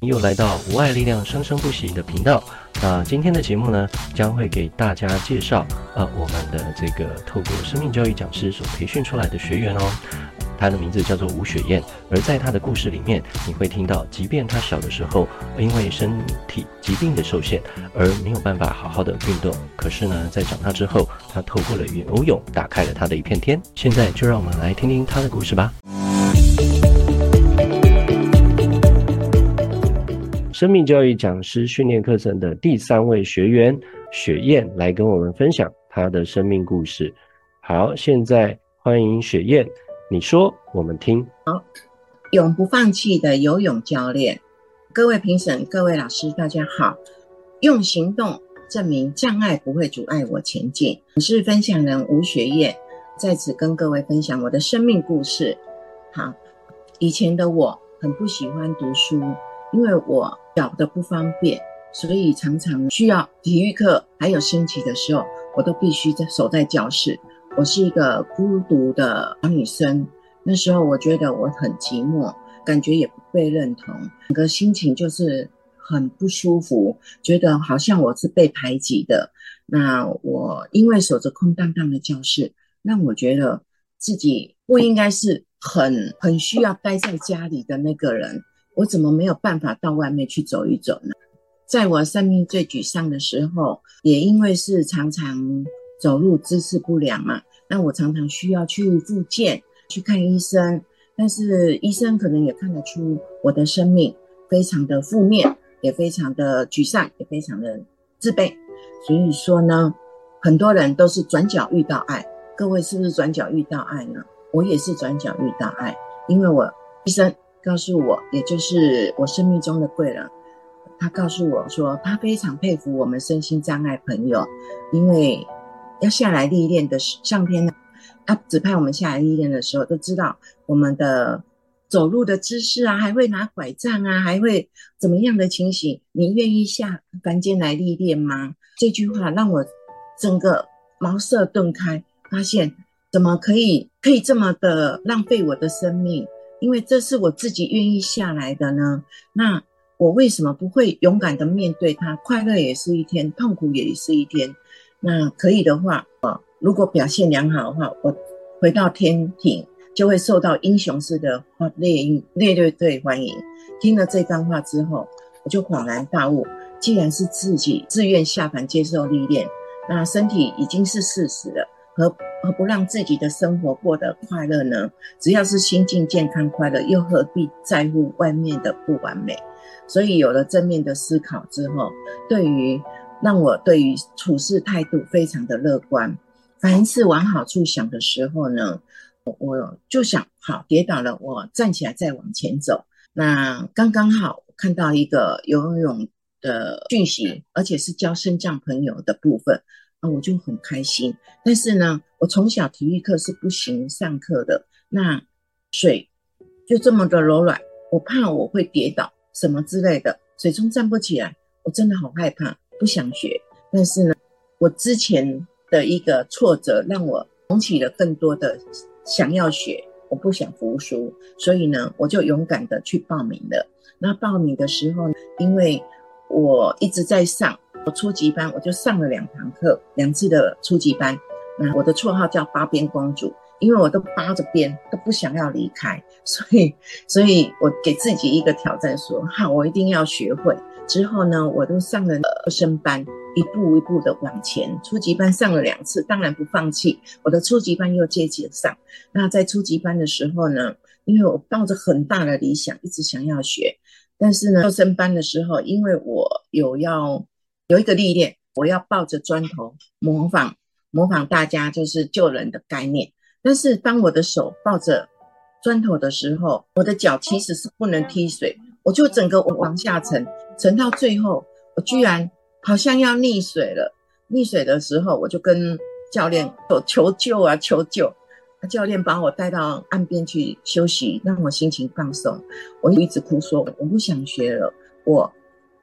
又来到无爱力量生生不息的频道。那今天的节目呢，将会给大家介绍呃我们的这个透过生命教育讲师所培训出来的学员哦。他的名字叫做吴雪燕，而在他的故事里面，你会听到，即便他小的时候因为身体疾病的受限而没有办法好好的运动，可是呢，在长大之后，他透过了游泳，打开了他的一片天。现在就让我们来听听他的故事吧。生命教育讲师训练课程的第三位学员雪燕来跟我们分享她的生命故事。好，现在欢迎雪燕，你说我们听。好，永不放弃的游泳教练，各位评审、各位老师，大家好。用行动证明障碍不会阻碍我前进。我是分享人吴雪燕，在此跟各位分享我的生命故事。好，以前的我很不喜欢读书，因为我。脚的不方便，所以常常需要体育课，还有升旗的时候，我都必须在守在教室。我是一个孤独的小女生，那时候我觉得我很寂寞，感觉也不被认同，整个心情就是很不舒服，觉得好像我是被排挤的。那我因为守着空荡荡的教室，让我觉得自己不应该是很很需要待在家里的那个人。我怎么没有办法到外面去走一走呢？在我生命最沮丧的时候，也因为是常常走路姿势不良嘛，那我常常需要去复健，去看医生。但是医生可能也看得出我的生命非常的负面，也非常的沮丧，也非常的自卑。所以说呢，很多人都是转角遇到爱。各位是不是转角遇到爱呢？我也是转角遇到爱，因为我医生。告诉我，也就是我生命中的贵人，他告诉我说，他非常佩服我们身心障碍朋友，因为要下来历练的上天呢，他指派我们下来历练的时候，都知道我们的走路的姿势啊，还会拿拐杖啊，还会怎么样的情形，你愿意下凡间来历练吗？这句话让我整个茅塞顿开，发现怎么可以可以这么的浪费我的生命？因为这是我自己愿意下来的呢，那我为什么不会勇敢的面对它？快乐也是一天，痛苦也是一天。那可以的话，呃，如果表现良好的话，我回到天庭就会受到英雄式的烈烈烈队欢迎。听了这番话之后，我就恍然大悟：既然是自己自愿下凡接受历练，那身体已经是事实了。何何不让自己的生活过得快乐呢？只要是心境健康快乐，又何必在乎外面的不完美？所以有了正面的思考之后，对于让我对于处事态度非常的乐观。凡是往好处想的时候呢，我就想好跌倒了，我站起来再往前走。那刚刚好看到一个游泳的讯息，而且是教升降朋友的部分。我就很开心。但是呢，我从小体育课是不行上课的。那水就这么的柔软，我怕我会跌倒什么之类的，水中站不起来，我真的好害怕，不想学。但是呢，我之前的一个挫折让我涌起了更多的想要学，我不想服输，所以呢，我就勇敢的去报名了。那报名的时候，因为我一直在上。我初级班，我就上了两堂课，两次的初级班。那我的绰号叫八边公主，因为我都扒着边，都不想要离开，所以，所以我给自己一个挑战说，说好，我一定要学会。之后呢，我都上了升班，一步一步的往前。初级班上了两次，当然不放弃，我的初级班又接着上。那在初级班的时候呢，因为我抱着很大的理想，一直想要学，但是呢，升班的时候，因为我有要。有一个历练，我要抱着砖头模仿模仿大家就是救人的概念。但是当我的手抱着砖头的时候，我的脚其实是不能踢水，我就整个往下沉，沉到最后，我居然好像要溺水了。溺水的时候，我就跟教练说求救啊，求救！教练把我带到岸边去休息，让我心情放松。我一直哭说我不想学了，我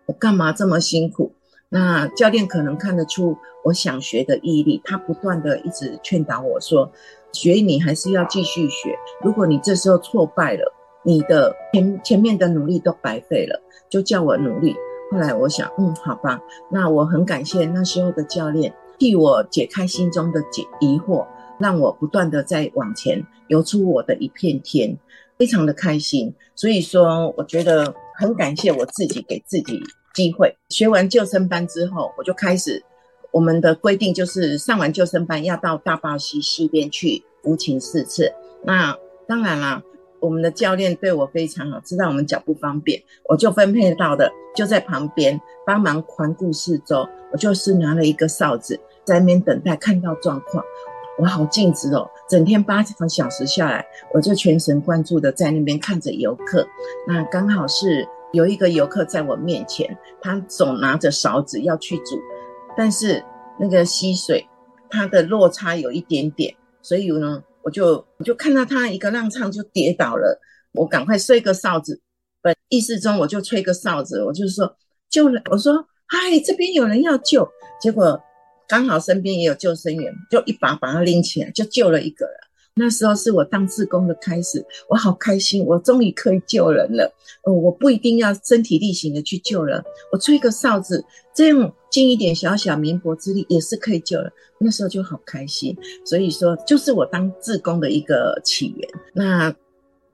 我干嘛这么辛苦？那教练可能看得出我想学的毅力，他不断的一直劝导我说：“学你还是要继续学。如果你这时候挫败了，你的前前面的努力都白费了，就叫我努力。后来我想，嗯，好吧，那我很感谢那时候的教练替我解开心中的解疑惑，让我不断的在往前游出我的一片天，非常的开心。所以说，我觉得很感谢我自己给自己机会。学完救生班之后，我就开始我们的规定就是上完救生班要到大霸溪溪边去浮潜四次。那当然啦。我们的教练对我非常好，知道我们脚不方便，我就分配到的就在旁边帮忙环顾四周。我就是拿了一个哨子在那边等待，看到状况，我好尽职哦。整天八个小时下来，我就全神贯注的在那边看着游客。那刚好是有一个游客在我面前，他总拿着勺子要去煮，但是那个溪水它的落差有一点点，所以呢。我就我就看到他一个浪唱就跌倒了，我赶快吹个哨子，本意识中我就吹个哨子，我就说救人，我说嗨，这边有人要救，结果刚好身边也有救生员，就一把把他拎起来，就救了一个人。那时候是我当志工的开始，我好开心，我终于可以救人了。哦，我不一定要身体力行的去救人，我吹个哨子，这样尽一点小小绵薄之力也是可以救人。那时候就好开心，所以说就是我当志工的一个起源。那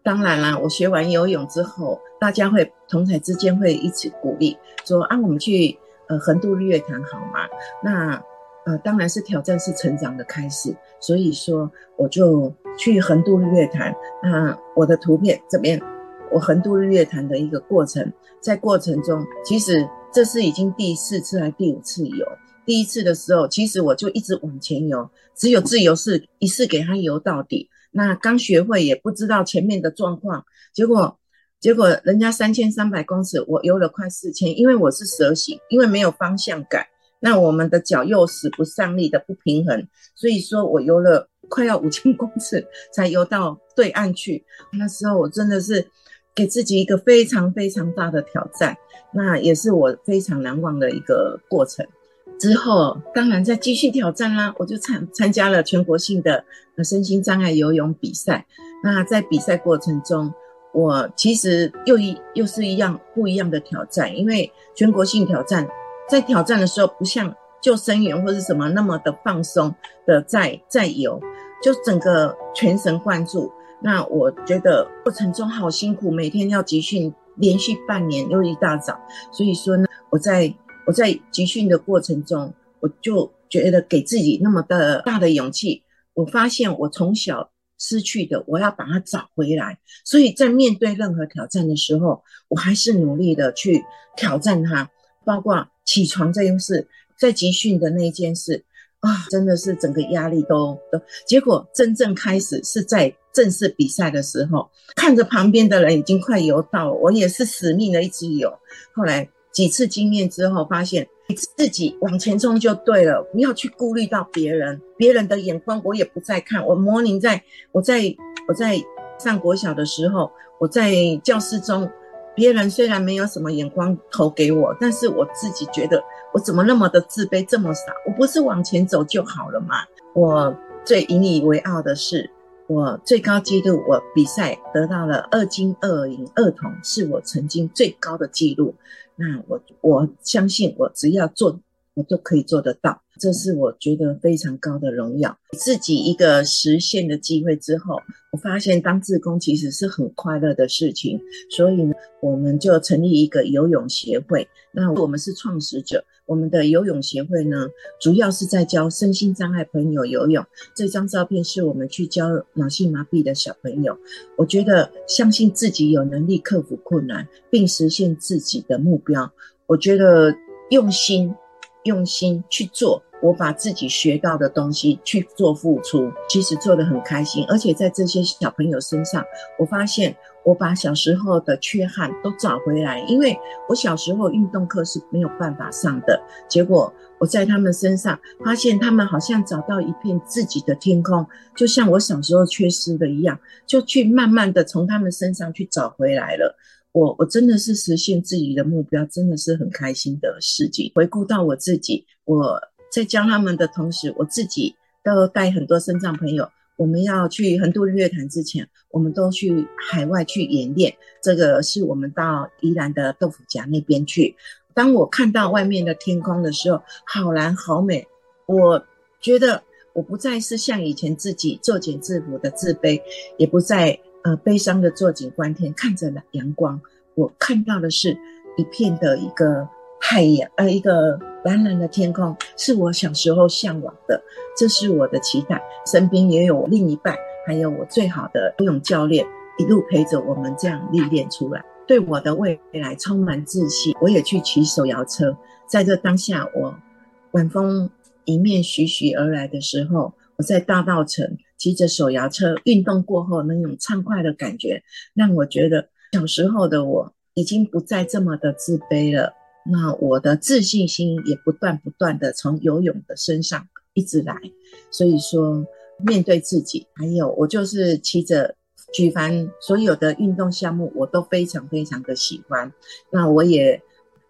当然啦，我学完游泳之后，大家会同台之间会一起鼓励，说啊，我们去呃横渡日月潭好吗？那。呃，当然是挑战是成长的开始，所以说我就去横渡日月潭。那我的图片这边，我横渡日月潭的一个过程，在过程中，其实这是已经第四次还第五次游。第一次的时候，其实我就一直往前游，只有自由式一次给他游到底。那刚学会也不知道前面的状况，结果结果人家三千三百公尺，我游了快四千，因为我是蛇形，因为没有方向感。那我们的脚又使不上力的不平衡，所以说我游了快要五千公尺才游到对岸去。那时候我真的是给自己一个非常非常大的挑战，那也是我非常难忘的一个过程。之后当然再继续挑战啦，我就参参加了全国性的身心障碍游泳比赛。那在比赛过程中，我其实又一又是一样不一样的挑战，因为全国性挑战。在挑战的时候，不像救生员或是什么那么的放松的在在游，就整个全神贯注。那我觉得过程中好辛苦，每天要集训，连续半年又一大早。所以说呢，我在我在集训的过程中，我就觉得给自己那么的大的勇气。我发现我从小失去的，我要把它找回来。所以在面对任何挑战的时候，我还是努力的去挑战它，包括。起床这件事，在集训的那一件事啊，真的是整个压力都都。结果真正开始是在正式比赛的时候，看着旁边的人已经快游到了，我也是死命的一直游。后来几次经验之后，发现自己往前冲就对了，不要去顾虑到别人，别人的眼光我也不再看。我模拟在我在我在上国小的时候，我在教室中。别人虽然没有什么眼光投给我，但是我自己觉得我怎么那么的自卑，这么傻？我不是往前走就好了吗？我最引以为傲的是，我最高纪录，我比赛得到了二金二银二铜，是我曾经最高的纪录。那我我相信，我只要做，我都可以做得到。这是我觉得非常高的荣耀，自己一个实现的机会之后，我发现当志工其实是很快乐的事情，所以呢，我们就成立一个游泳协会。那我们是创始者，我们的游泳协会呢，主要是在教身心障碍朋友游泳。这张照片是我们去教脑性麻痹的小朋友。我觉得相信自己有能力克服困难，并实现自己的目标。我觉得用心，用心去做。我把自己学到的东西去做付出，其实做得很开心，而且在这些小朋友身上，我发现我把小时候的缺憾都找回来。因为我小时候运动课是没有办法上的，结果我在他们身上发现他们好像找到一片自己的天空，就像我小时候缺失的一样，就去慢慢的从他们身上去找回来了。我我真的是实现自己的目标，真的是很开心的事情。回顾到我自己，我。在教他们的同时，我自己都带很多身障朋友我们要去横渡日月潭之前，我们都去海外去演练。这个是我们到宜兰的豆腐夹那边去。当我看到外面的天空的时候，好蓝好美，我觉得我不再是像以前自己作茧自缚的自卑，也不再呃悲伤的坐井观天，看着阳光，我看到的是一片的一个海洋，呃，一个蓝蓝的天空，是我小时候向往的，这是我的期待。身边也有我另一半，还有我最好的游泳教练，一路陪着我们这样历练出来。对我的未来充满自信，我也去骑手摇车。在这当下，我晚风迎面徐徐而来的时候，我在大稻城骑着手摇车，运动过后那种畅快的感觉，让我觉得小时候的我已经不再这么的自卑了。那我的自信心也不断不断的从游泳的身上一直来。所以说，面对自己，还有我就是骑着。举凡所有的运动项目，我都非常非常的喜欢。那我也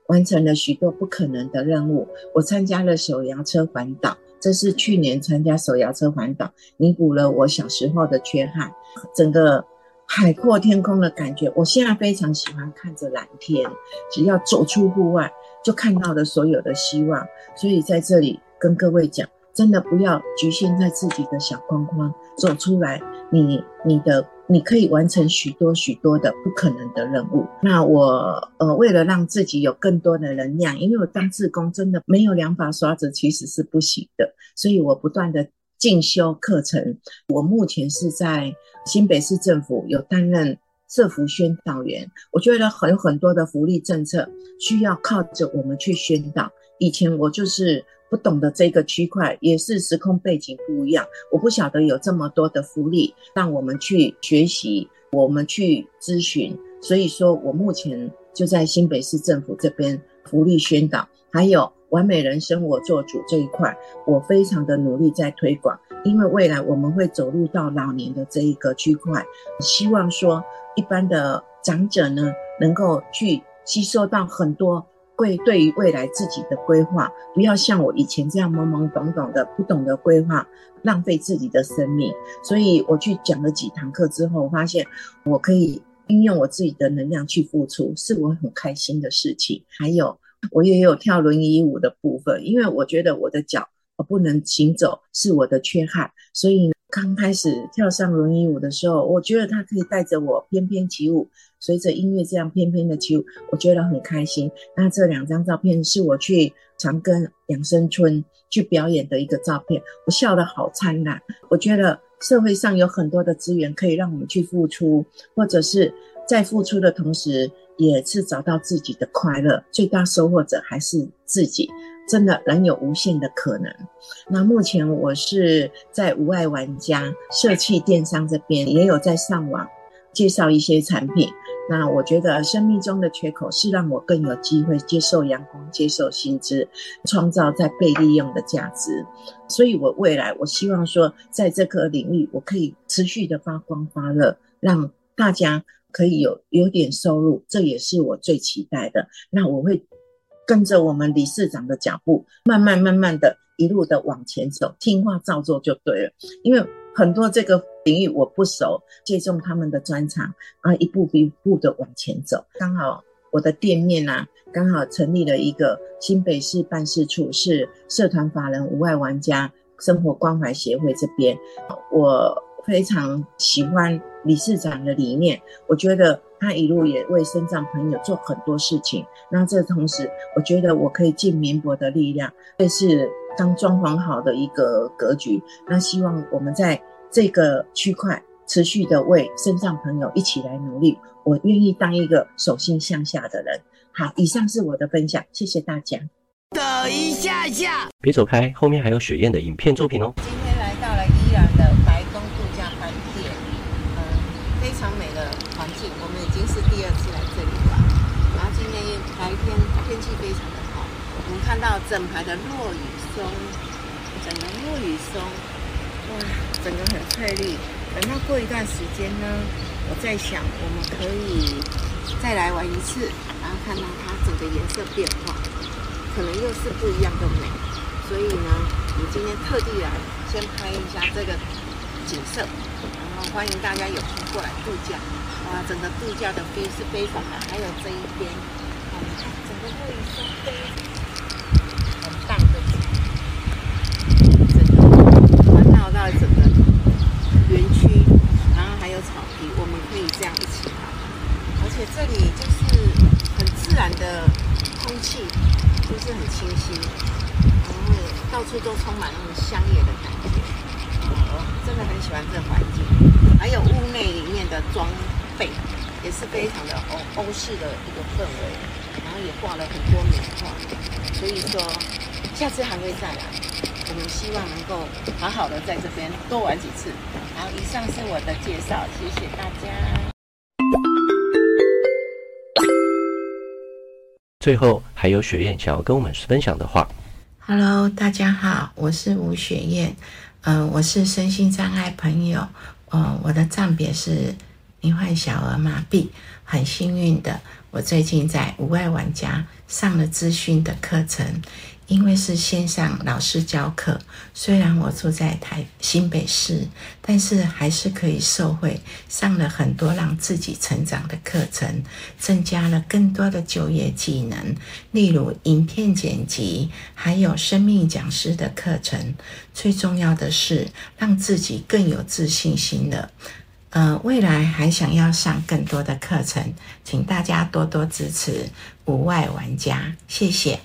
完成了许多不可能的任务。我参加了手摇车环岛，这是去年参加手摇车环岛，弥补了我小时候的缺憾。整个海阔天空的感觉，我现在非常喜欢看着蓝天。只要走出户外，就看到了所有的希望。所以在这里跟各位讲，真的不要局限在自己的小框框，走出来，你你的。你可以完成许多许多的不可能的任务。那我呃，为了让自己有更多的能量，因为我当志工真的没有两把刷子，其实是不行的。所以我不断的进修课程。我目前是在新北市政府有担任社福宣导员。我觉得很有很多的福利政策需要靠着我们去宣导。以前我就是。不懂得这个区块，也是时空背景不一样。我不晓得有这么多的福利让我们去学习，我们去咨询。所以说我目前就在新北市政府这边福利宣导，还有完美人生我做主这一块，我非常的努力在推广。因为未来我们会走入到老年的这一个区块，希望说一般的长者呢，能够去吸收到很多。会对于未来自己的规划，不要像我以前这样懵懵懂懂的，不懂得规划，浪费自己的生命。所以我去讲了几堂课之后，发现我可以运用我自己的能量去付出，是我很开心的事情。还有，我也有跳轮椅舞的部分，因为我觉得我的脚我不能行走是我的缺憾，所以刚开始跳上轮椅舞的时候，我觉得它可以带着我翩翩起舞。随着音乐这样翩翩的起舞，我觉得很开心。那这两张照片是我去长庚养生村去表演的一个照片，我笑得好灿烂。我觉得社会上有很多的资源可以让我们去付出，或者是在付出的同时，也是找到自己的快乐。最大收获者还是自己，真的人有无限的可能。那目前我是在无爱玩家社区电商这边也有在上网介绍一些产品。那我觉得生命中的缺口是让我更有机会接受阳光、接受薪资，创造在被利用的价值。所以，我未来我希望说，在这个领域，我可以持续的发光发热，让大家可以有有点收入，这也是我最期待的。那我会跟着我们理事长的脚步，慢慢慢慢的一路的往前走，听话照做就对了，因为。很多这个领域我不熟，借重他们的专长啊，一步一步的往前走。刚好我的店面啊，刚好成立了一个新北市办事处，是社团法人无碍玩家生活关怀协会这边。我非常喜欢理事长的理念，我觉得他一路也为身障朋友做很多事情。那这同时，我觉得我可以尽绵薄的力量，这是。刚装潢好的一个格局，那希望我们在这个区块持续的为身障朋友一起来努力。我愿意当一个手心向下的人。好，以上是我的分享，谢谢大家。等一下下，别走开，后面还有雪燕的影片作品哦。今天来到了宜兰的白宫度假饭店，嗯，非常美的环境，我们已经是第二次来这里了。然后今天白天天气非常的好，我们看到整排的落羽。松，整个落羽松，哇，整个很翠绿。等到过一段时间呢，我在想，我们可以再来玩一次，然后看到它整个颜色变化，可能又是不一样的美。所以呢，我今天特地来先拍一下这个景色，然后欢迎大家有空过来度假。哇，整个度假的背是非常的，还有这一边，哦，整个会是非常很棒的，整个环绕到整个园区，然后还有草皮，我们可以这样一起跑，而且这里就是很自然的空气，就是很清新，然后到处都充满那种乡野的感觉，我真的很喜欢这环境，还有屋内里面的装。也是非常的欧欧式的一个氛围，然后也挂了很多名画，所以说下次还会再来。我们希望能够好好的在这边多玩几次。好，以上是我的介绍，谢谢大家。最后还有雪燕想要跟我们分享的话。Hello，大家好，我是吴雪燕，嗯、呃，我是身心障碍朋友，嗯、呃，我的障别是。罹患小儿麻痹，很幸运的，我最近在无爱玩家上了资讯的课程。因为是线上老师教课，虽然我住在台新北市，但是还是可以受惠，上了很多让自己成长的课程，增加了更多的就业技能，例如影片剪辑，还有生命讲师的课程。最重要的是，让自己更有自信心了。呃，未来还想要上更多的课程，请大家多多支持无外玩家，谢谢。